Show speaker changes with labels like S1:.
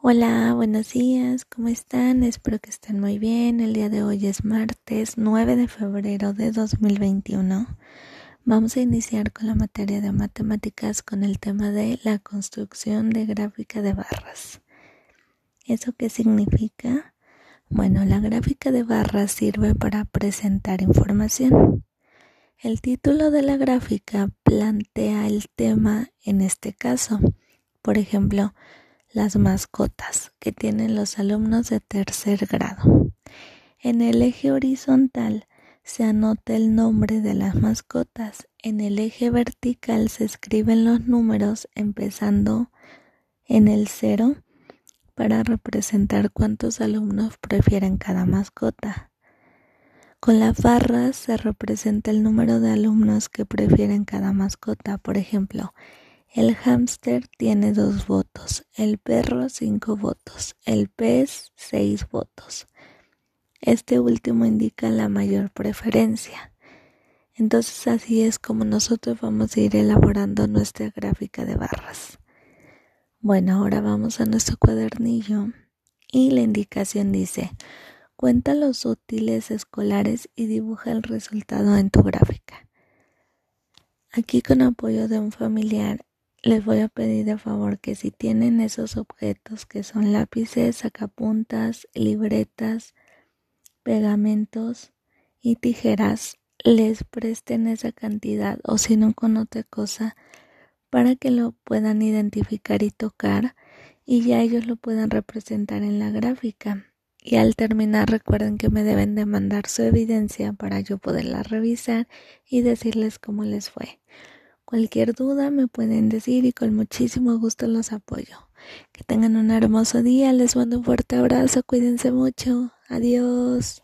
S1: Hola, buenos días, ¿cómo están? Espero que estén muy bien. El día de hoy es martes 9 de febrero de 2021. Vamos a iniciar con la materia de matemáticas con el tema de la construcción de gráfica de barras. ¿Eso qué significa? Bueno, la gráfica de barras sirve para presentar información. El título de la gráfica plantea el tema en este caso. Por ejemplo, las mascotas que tienen los alumnos de tercer grado. En el eje horizontal se anota el nombre de las mascotas. En el eje vertical se escriben los números empezando en el cero para representar cuántos alumnos prefieren cada mascota. Con las barras se representa el número de alumnos que prefieren cada mascota. Por ejemplo, el hámster tiene dos votos, el perro cinco votos, el pez seis votos. Este último indica la mayor preferencia. Entonces así es como nosotros vamos a ir elaborando nuestra gráfica de barras. Bueno, ahora vamos a nuestro cuadernillo y la indicación dice, cuenta los útiles escolares y dibuja el resultado en tu gráfica. Aquí con apoyo de un familiar les voy a pedir de favor que si tienen esos objetos que son lápices, sacapuntas, libretas, pegamentos y tijeras, les presten esa cantidad o si no con otra cosa para que lo puedan identificar y tocar y ya ellos lo puedan representar en la gráfica. Y al terminar recuerden que me deben de mandar su evidencia para yo poderla revisar y decirles cómo les fue. Cualquier duda me pueden decir y con muchísimo gusto los apoyo. Que tengan un hermoso día, les mando un fuerte abrazo, cuídense mucho, adiós.